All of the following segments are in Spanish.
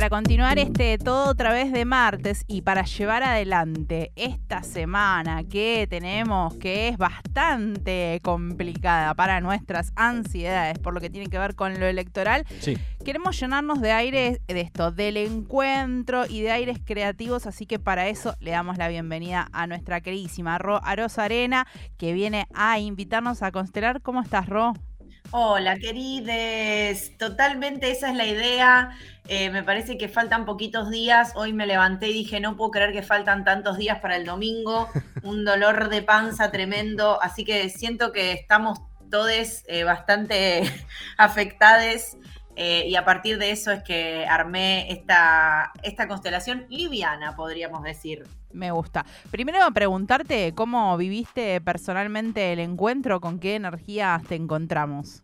para continuar este todo otra vez de martes y para llevar adelante esta semana que tenemos que es bastante complicada para nuestras ansiedades por lo que tiene que ver con lo electoral, queremos llenarnos de aire de esto, del encuentro y de aires creativos, así que para eso le damos la bienvenida a nuestra queridísima Ro Arosa Arena que viene a invitarnos a constelar. ¿Cómo estás, Ro? Hola, querides. Totalmente esa es la idea. Eh, me parece que faltan poquitos días. Hoy me levanté y dije, no puedo creer que faltan tantos días para el domingo. Un dolor de panza tremendo. Así que siento que estamos todos eh, bastante afectados eh, y a partir de eso es que armé esta, esta constelación liviana, podríamos decir. Me gusta. Primero preguntarte cómo viviste personalmente el encuentro, con qué energía te encontramos.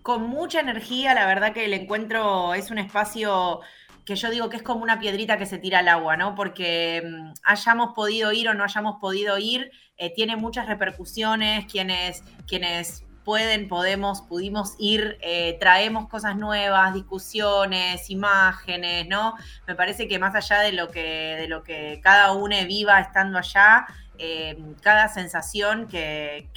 Con mucha energía, la verdad que el encuentro es un espacio que yo digo que es como una piedrita que se tira al agua, ¿no? Porque mm, hayamos podido ir o no hayamos podido ir, eh, tiene muchas repercusiones, quienes, quienes pueden, podemos, pudimos ir, eh, traemos cosas nuevas, discusiones, imágenes, ¿no? Me parece que más allá de lo que, de lo que cada uno viva estando allá, eh, cada sensación que,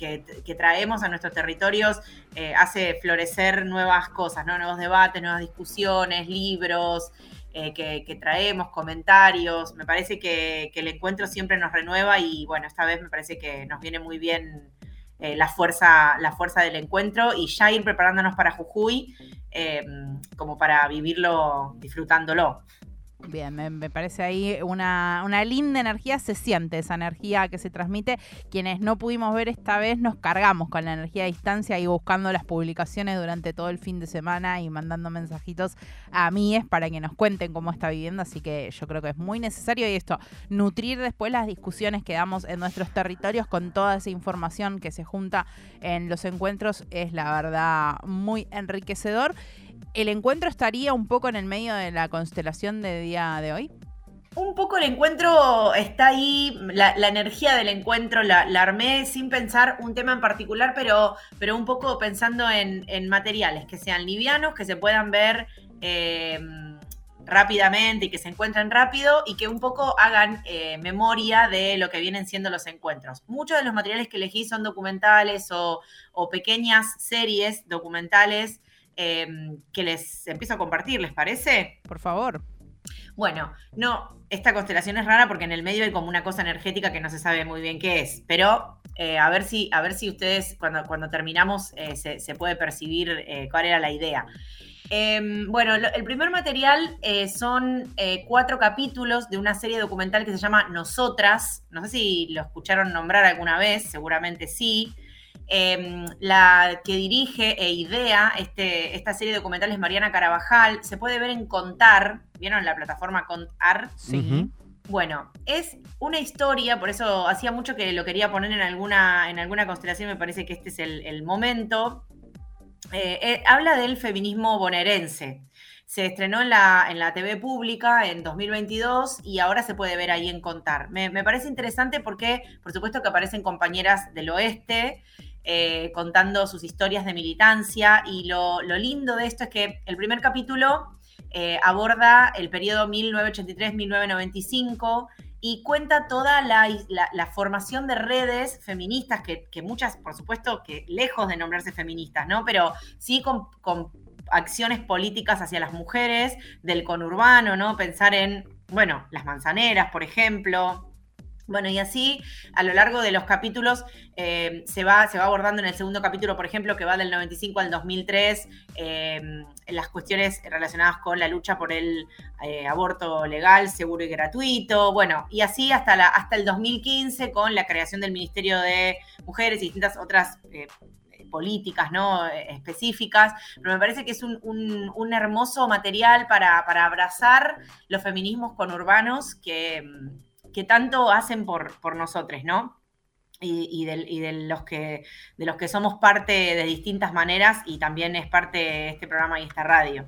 traemos a nuestros territorios eh, hace florecer nuevas cosas, ¿no? Nuevos debates, nuevas discusiones, libros. que, traemos, comentarios. Me parece que, que el encuentro siempre nos renueva y bueno, esta vez me parece que nos viene muy bien eh, la, fuerza, la fuerza del encuentro y ya ir preparándonos para Jujuy eh, como para vivirlo disfrutándolo. Bien, me, parece ahí una, una, linda energía, se siente esa energía que se transmite. Quienes no pudimos ver esta vez nos cargamos con la energía a distancia y buscando las publicaciones durante todo el fin de semana y mandando mensajitos a mí es para que nos cuenten cómo está viviendo, así que yo creo que es muy necesario y esto, nutrir después las discusiones que damos en nuestros territorios con toda esa información que se junta en los encuentros es la verdad muy enriquecedor el encuentro estaría un poco en el medio de la constelación de día de hoy. Un poco el encuentro está ahí, la, energía del encuentro la, armé sin pensar un tema en particular, pero, pero un poco pensando en, materiales que sean livianos, que se puedan ver eh, rápidamente y que se encuentren rápido y que un poco hagan eh, memoria de lo que vienen siendo los encuentros. Muchos de los materiales que elegí son documentales o, o pequeñas series documentales Em, que les empiezo a compartir, ¿les parece? Por favor. Bueno, no, esta constelación es rara porque en el medio hay como una cosa energética que no se sabe muy bien qué es, pero eh, a, ver si, a ver si ustedes cuando, cuando terminamos eh, se, puede percibir eh, cuál era la idea. Em, bueno, el primer material son cuatro capítulos de una serie documental que se llama Nosotras. No sé si lo escucharon nombrar alguna vez, seguramente sí. Em, la que dirige e idea este, esta serie de documentales Mariana Carabajal se puede ver en Contar, ¿vieron la plataforma Contar? Sí. Bueno, es una historia, por eso hacía mucho que lo quería poner en alguna, en alguna constelación, me parece que este es el, momento. Eh, eh, habla del feminismo bonaerense. Se estrenó en la, en la TV pública en 2022 y ahora se puede ver ahí en Contar. Me, me parece interesante porque, por supuesto, que aparecen compañeras del oeste eh, contando sus historias de militancia. Y lo, lindo de esto es que el primer capítulo eh, aborda el periodo 1983-1995 y cuenta toda la, formación de redes feministas, que, muchas, por supuesto, que lejos de nombrarse feministas, ¿no? Pero sí con, con acciones políticas hacia las mujeres, del conurbano, ¿no? Pensar en, bueno, las manzaneras, por ejemplo, bueno, y así a lo largo de los capítulos eh, se, va, se va abordando en el segundo capítulo, por ejemplo, que va del 95 al 2003, eh, las cuestiones relacionadas con la lucha por el eh, aborto legal, seguro y gratuito, bueno, y así hasta, hasta el 2015 con la creación del Ministerio de Mujeres y distintas otras políticas ¿no? específicas, pero me parece que es un, hermoso material para, para, abrazar los feminismos conurbanos que que tanto hacen por, por nosotros, ¿no? Y, de, los que, de los que somos parte de distintas maneras y también es parte de este programa y esta radio.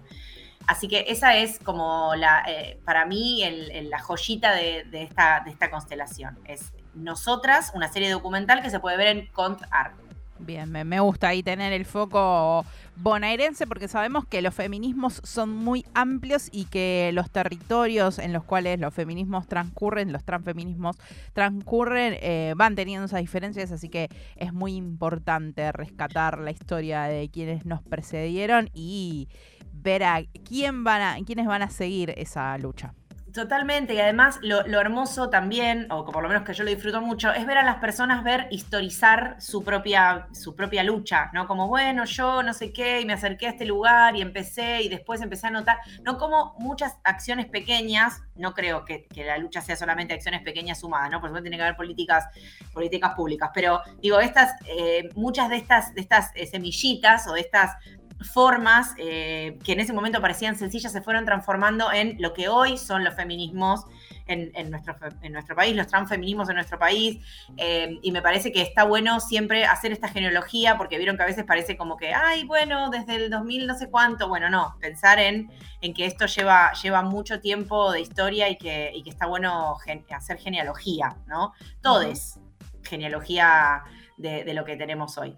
Así que esa es como la, eh, para mí la joyita de, esta, de esta constelación. Es Nosotras, una serie documental que se puede ver en Cont Art. Bien, me, gusta ahí tener el foco bonaerense porque sabemos que los feminismos son muy amplios y que los territorios en los cuales los feminismos transcurren, los transfeminismos transcurren, eh, van teniendo esas diferencias, así que es muy importante rescatar la historia de quienes nos precedieron y ver a quién van a, quiénes van a seguir esa lucha. Totalmente, y además lo, hermoso también, o por lo menos que yo lo disfruto mucho, es ver a las personas ver historizar su propia, su propia lucha, ¿no? Como, bueno, yo no sé qué, y me acerqué a este lugar y empecé, y después empecé a notar, no como muchas acciones pequeñas, no creo que, la lucha sea solamente acciones pequeñas sumadas, ¿no? Por supuesto tiene que haber políticas, políticas públicas, pero digo, estas, eh, muchas de estas, de estas eh, semillitas o de estas formas eh, que en ese momento parecían sencillas se fueron transformando en lo que hoy son los feminismos en, nuestro, en nuestro país, los transfeminismos en nuestro país. Eh, y me parece que está bueno siempre hacer esta genealogía, porque vieron que a veces parece como que, ay, bueno, desde el 2000 no sé cuánto. Bueno, no, pensar en, en que esto lleva, lleva mucho tiempo de historia y que, y que está bueno hacer genealogía, ¿no? Todo es genealogía de lo que tenemos hoy.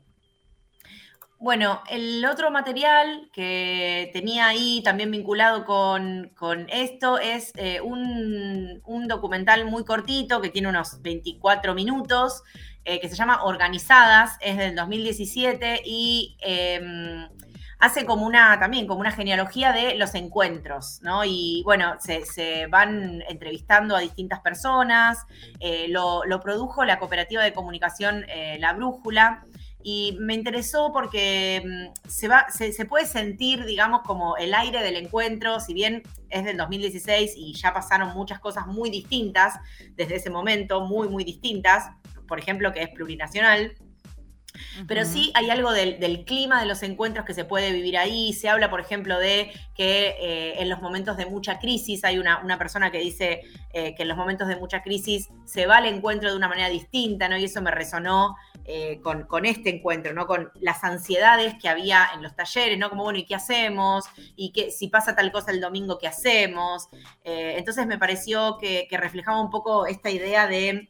Bueno, el otro material que tenía ahí también vinculado con, esto es eh, un, documental muy cortito que tiene unos 24 minutos, eh, que se llama Organizadas, es del 2017 y em, hace como una, también como una genealogía de los encuentros, ¿no? Y bueno, se, van entrevistando a distintas personas, eh, lo, lo, produjo la cooperativa de comunicación La Brújula y me interesó porque mm, se, va, se, puede sentir, digamos, como el aire del encuentro, si bien es del 2016 y ya pasaron muchas cosas muy distintas desde ese momento, muy, muy distintas, por ejemplo, que es plurinacional. Pero sí hay algo del, clima de los encuentros que se puede vivir ahí. Se habla, por ejemplo, de que eh, en los momentos de mucha crisis hay una, una persona que dice eh, que en los momentos de mucha crisis se va al encuentro de una manera distinta, ¿no? Y eso me resonó eh, con, este encuentro, ¿no? Con las ansiedades que había en los talleres, ¿no? Como, bueno, ¿y qué hacemos? Y que si pasa tal cosa el domingo, ¿qué hacemos? Eh, entonces me pareció que, reflejaba un poco esta idea de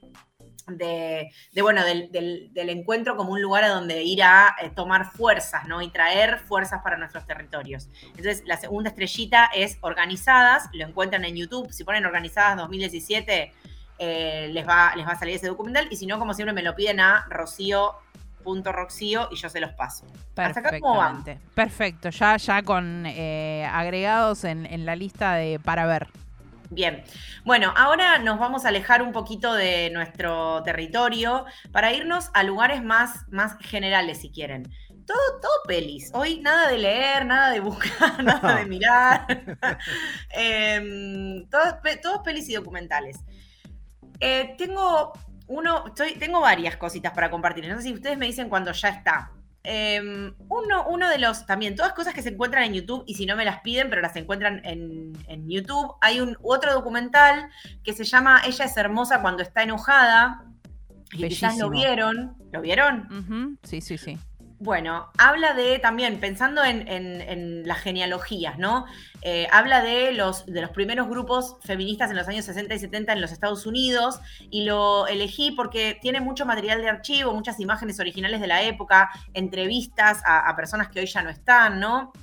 de, bueno, del, encuentro como un lugar a donde ir a eh, tomar fuerzas, ¿no? Y traer fuerzas para nuestros territorios. Entonces, la segunda estrellita es Organizadas, lo encuentran en YouTube, si ponen Organizadas 2017, eh, les, va, les va a salir ese documental. Y si no, como siempre, me lo piden a rocío.roxío y yo se los paso. Hasta acá, ¿cómo van? Perfecto, ya, ya con eh, agregados en, la lista de para ver. Bien, bueno, ahora nos vamos a alejar un poquito de nuestro territorio para irnos a lugares más, más generales, si quieren. Todo, todo pelis. Hoy nada de leer, nada de buscar, nada de mirar. eh, todos pelis y documentales. Eh, tengo uno, estoy, tengo varias cositas para compartir. No sé si ustedes me dicen cuando ya está. Em, uno, uno, de los, también, todas cosas que se encuentran en YouTube y si no me las piden, pero las encuentran en, YouTube. Hay un otro documental que se llama Ella es hermosa cuando está enojada. Y quizás lo vieron. ¿Lo vieron? Sí, sí, sí. Bueno, habla de también, pensando en, las genealogías, ¿no? Eh, habla de los, de los primeros grupos feministas en los años 60 y 70 en los Estados Unidos y lo elegí porque tiene mucho material de archivo, muchas imágenes originales de la época, entrevistas a personas que hoy ya no están, ¿no?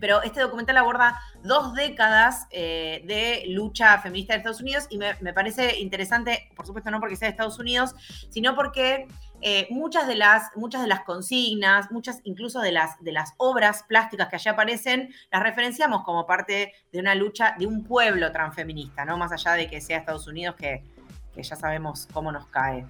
Pero este documental aborda dos décadas eh, de lucha feminista de Estados Unidos y me, parece interesante, por supuesto no porque sea de Estados Unidos, sino porque eh, muchas, de las, muchas de las consignas, muchas incluso de las, de las obras plásticas que allí aparecen, las referenciamos como parte de una lucha de un pueblo transfeminista, ¿no? Más allá de que sea Estados Unidos, que, que ya sabemos cómo nos cae.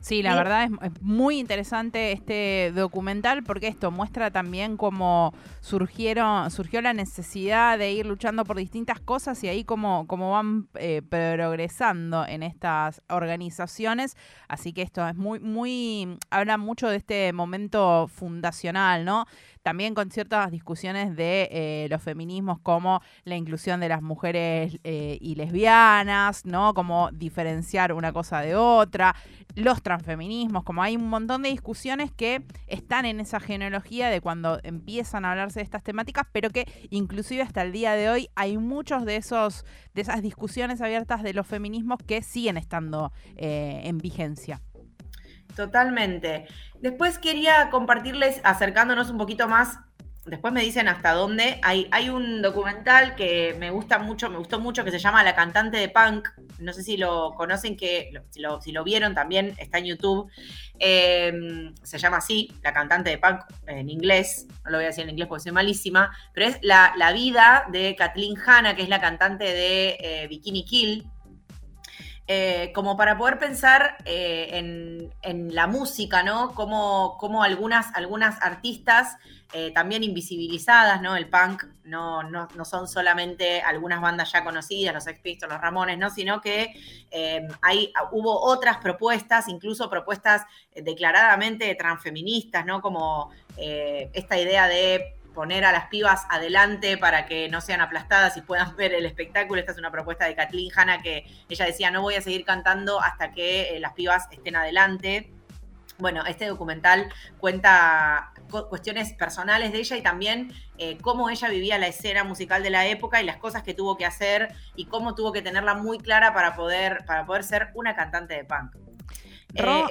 Sí, la verdad es, muy interesante este documental porque esto muestra también cómo surgieron, surgió la necesidad de ir luchando por distintas cosas y ahí cómo, cómo van eh, progresando en estas organizaciones. Así que esto es muy, muy, habla mucho de este momento fundacional, ¿no? También con ciertas discusiones de eh, los feminismos como la inclusión de las mujeres eh, y lesbianas, ¿no? Cómo diferenciar una cosa de otra, los transfeminismos, como hay un montón de discusiones que están en esa genealogía de cuando empiezan a hablarse de estas temáticas, pero que inclusive hasta el día de hoy hay muchos de esos de esas discusiones abiertas de los feminismos que siguen estando eh, en vigencia. Totalmente. Después quería compartirles, acercándonos un poquito más después me dicen hasta dónde. Hay, un documental que me gusta mucho, me gustó mucho, que se llama La cantante de punk. No sé si lo conocen, que si lo, vieron también, está en YouTube. Em, se llama así, La cantante de punk en inglés. No lo voy a decir en inglés porque soy malísima. Pero es la, vida de Kathleen Hanna, que es la cantante de eh, Bikini Kill. Eh, como para poder pensar eh, en, la música, ¿no? Como, algunas, artistas eh, también invisibilizadas, ¿no? El punk no, son solamente algunas bandas ya conocidas, los Sex Pistols, los Ramones, ¿no? Sino que hay, hubo otras propuestas, incluso propuestas declaradamente transfeministas, ¿no? Como esta idea de poner a las pibas adelante para que no sean aplastadas y puedan ver el espectáculo. Esta es una propuesta de Kathleen Hanna que ella decía, no voy a seguir cantando hasta que las pibas estén adelante. Bueno, este documental cuenta cuestiones personales de ella y también eh, cómo ella vivía la escena musical de la época y las cosas que tuvo que hacer y cómo tuvo que tenerla muy clara para poder, para poder ser una cantante de punk. Eh,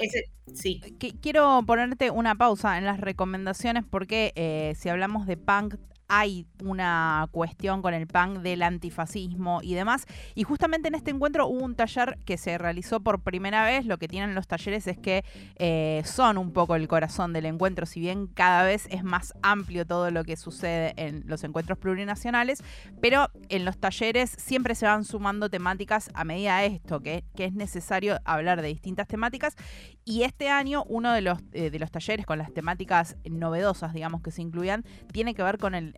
sí. Quiero ponerte una pausa en las recomendaciones porque eh, si hablamos de punk hay una cuestión con el punk del antifascismo y demás. Y justamente en este encuentro hubo un taller que se realizó por primera vez. Lo que tienen los talleres es que eh, son un poco el corazón del encuentro, si bien cada vez es más amplio todo lo que sucede en los encuentros plurinacionales, pero en los talleres siempre se van sumando temáticas a medida de esto, que, que es necesario hablar de distintas temáticas. Y este año uno de los, eh, de los talleres con las temáticas novedosas, digamos, que se incluían, tiene que ver con el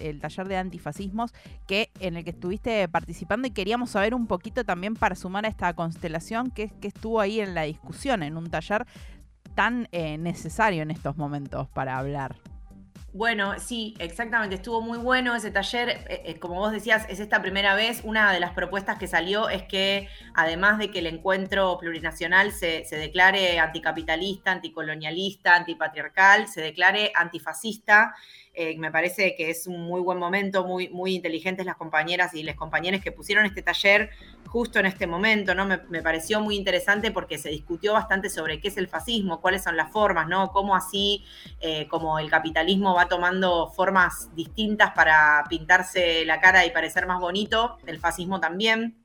el taller de antifascismos que, en el que estuviste participando y queríamos saber un poquito también para sumar a esta constelación que, estuvo ahí en la discusión, en un taller tan eh, necesario en estos momentos para hablar. Bueno, sí, exactamente, estuvo muy bueno ese taller. Eh, eh, como vos decías, es esta primera vez. Una de las propuestas que salió es que, además de que el encuentro plurinacional se declare anticapitalista, anticolonialista, antipatriarcal, se declare antifascista eh, me parece que es un muy buen momento, muy, muy inteligentes las compañeras y los compañeros que pusieron este taller justo en este momento, ¿no? Me, pareció muy interesante porque se discutió bastante sobre qué es el fascismo, cuáles son las formas, ¿no? Cómo así, eh, como el capitalismo va tomando formas distintas para pintarse la cara y parecer más bonito, el fascismo también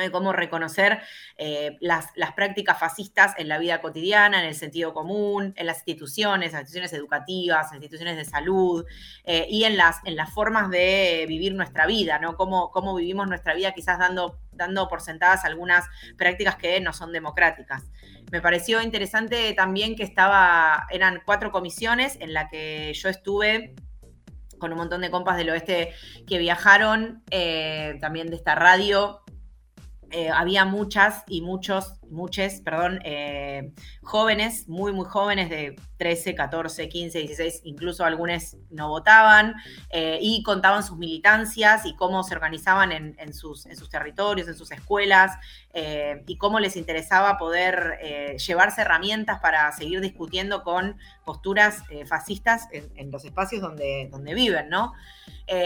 de cómo reconocer eh, las, prácticas fascistas en la vida cotidiana, en el sentido común, en las instituciones, en las instituciones educativas, en las instituciones de salud eh, y en las, en las formas de vivir nuestra vida, ¿no? Cómo, cómo vivimos nuestra vida quizás dando, dando por sentadas algunas prácticas que no son democráticas. Me pareció interesante también que estaba, eran cuatro comisiones en la que yo estuve con un montón de compas del oeste que viajaron, eh, también de esta radio, eh, había muchas y muchos, muchos, perdón, eh, jóvenes, muy, muy jóvenes de 13, 14, 15, 16, incluso algunos no votaban, eh, y contaban sus militancias y cómo se organizaban en, sus, en territorios, en sus escuelas, y cómo les interesaba poder llevarse herramientas para seguir discutiendo con posturas fascistas en, los espacios donde, donde viven, ¿no?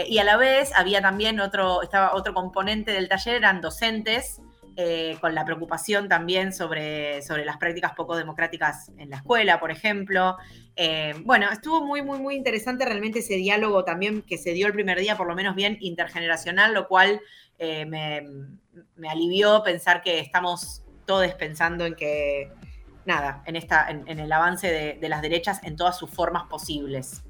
y a la vez había también otro, estaba otro componente del taller, eran docentes eh, con la preocupación también sobre, sobre las prácticas poco democráticas en la escuela, por ejemplo. Eh, bueno, estuvo muy, muy, muy interesante realmente ese diálogo también que se dio el primer día, por lo menos bien intergeneracional, lo cual eh, me, alivió pensar que estamos todos pensando en que, nada, en, esta, en, el avance de las derechas en todas sus formas posibles.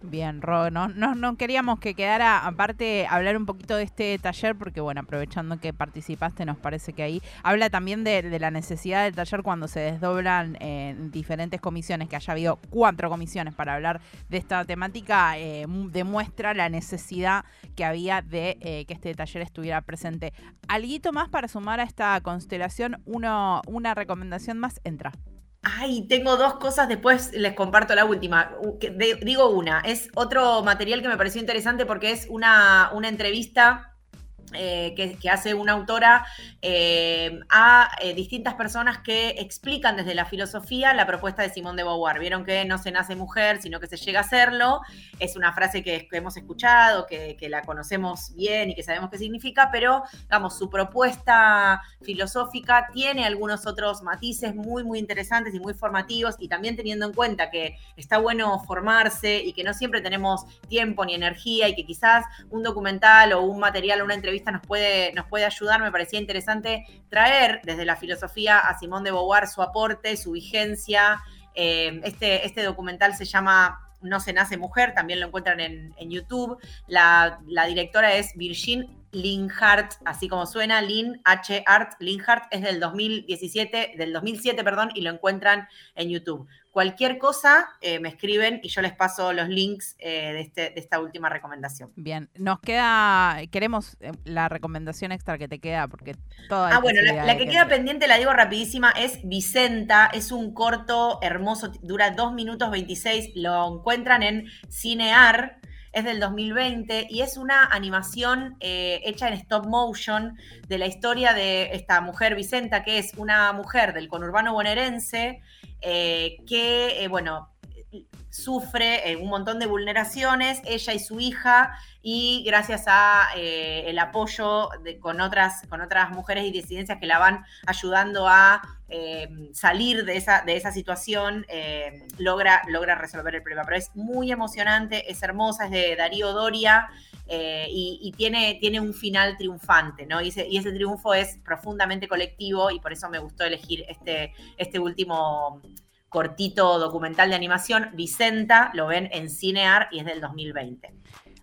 Bien, Ro, no, no, queríamos que quedara aparte hablar un poquito de este taller porque, bueno, aprovechando que participaste, nos parece que ahí habla también de, la necesidad del taller cuando se desdoblan en diferentes comisiones, que haya habido cuatro comisiones para hablar de esta temática, eh, demuestra la necesidad que había de eh, que este taller estuviera presente. Alguito más para sumar a esta constelación, uno, una recomendación más, entra. Ay, tengo dos cosas, después les comparto la última. digo una, es otro material que me pareció interesante porque es una, una entrevista eh, que, hace una autora eh, a eh, distintas personas que explican desde la filosofía la propuesta de Simón de Beauvoir. Vieron que no se nace mujer, sino que se llega a serlo. Es una frase que, hemos escuchado, que, la conocemos bien y que sabemos qué significa, pero, digamos, su propuesta filosófica tiene algunos otros matices muy, muy interesantes y muy formativos, y también teniendo en cuenta que está bueno formarse y que no siempre tenemos tiempo ni energía y que quizás un documental o un material o una entrevista nos puede, nos puede ayudar, me parecía interesante traer desde la filosofía a Simón de Beauvoir su aporte, su vigencia. Eh, este, este documental se llama no se nace mujer, también lo encuentran en, YouTube. La, la, directora es Virgin Linhart, así como suena, Lin H. Art Linhart, es del 2017, del 2007, perdón, y lo encuentran en YouTube. Cualquier cosa eh, me escriben y yo les paso los links eh, de, este, de, esta última recomendación. Bien, nos queda, queremos eh, la recomendación extra que te queda, porque toda... Ah, bueno, la, que, queda pendiente, la digo rapidísima, es Vicenta, es un corto hermoso, dura 2 minutos 26, lo encuentran en Cinear es del 2020 y es una animación eh, hecha en stop motion de la historia de esta mujer Vicenta, que es una mujer del conurbano bonaerense eh, que, eh, bueno, sufre un montón de vulneraciones, ella y su hija, y gracias a el apoyo de, con, otras, con otras mujeres y disidencias que la van ayudando a Em, salir de esa, de esa situación, em, logra, logra resolver el problema. Pero es muy emocionante, es hermosa, es de Darío Doria eh, y, tiene, tiene un final triunfante, ¿no? Y ese, y ese, triunfo es profundamente colectivo y por eso me gustó elegir este, este último cortito documental de animación, Vicenta, lo ven en Cinear y es del 2020.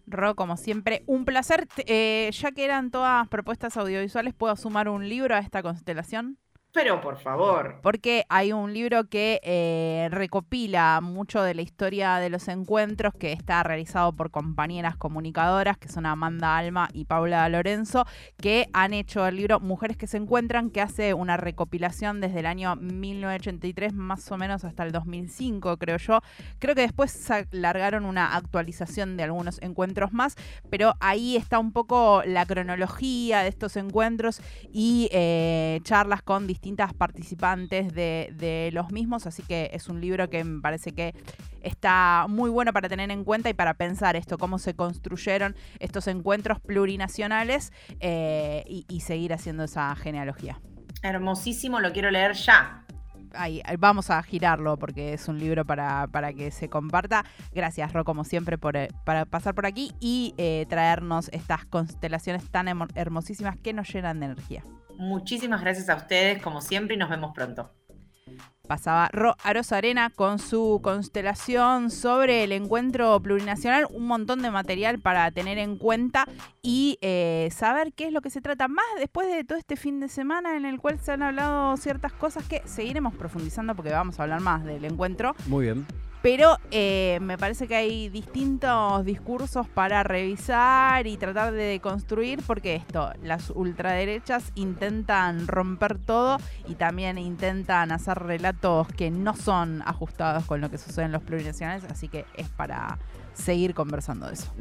Ro, como siempre, un placer. Eh, ya que eran todas propuestas audiovisuales, ¿puedo sumar un libro a esta constelación? Pero por favor. Porque hay un libro que eh, recopila mucho de la historia de los encuentros que está realizado por compañeras comunicadoras que son Amanda Alma y Paula Lorenzo, que han hecho el libro Mujeres que se encuentran, que hace una recopilación desde el año 1983 más o menos hasta el 2005, creo yo. Creo que después largaron una actualización de algunos encuentros más, pero ahí está un poco la cronología de estos encuentros y eh, charlas con distintos distintas participantes de, los mismos, así que es un libro que me parece que está muy bueno para tener en cuenta y para pensar esto, cómo se construyeron estos encuentros plurinacionales eh, y, seguir haciendo esa genealogía. Hermosísimo, lo quiero leer ya. Ahí, vamos a girarlo porque es un libro para, que se comparta. Gracias, Ro, como siempre, por eh, para pasar por aquí y eh, traernos estas constelaciones tan hermosísimas que nos llenan de energía. Muchísimas gracias a ustedes, como siempre, y nos vemos pronto. Pasaba Ro Arena con su constelación sobre el encuentro plurinacional, un montón de material para tener en cuenta y eh, saber qué es lo que se trata más después de todo este fin de semana en el cual se han hablado ciertas cosas que seguiremos profundizando porque vamos a hablar más del encuentro. Muy bien. Pero eh, me parece que hay distintos discursos para revisar y tratar de construir, porque esto, las ultraderechas intentan romper todo y también intentan hacer relatos que no son ajustados con lo que sucede en los plurinacionales, así que es para seguir conversando de eso.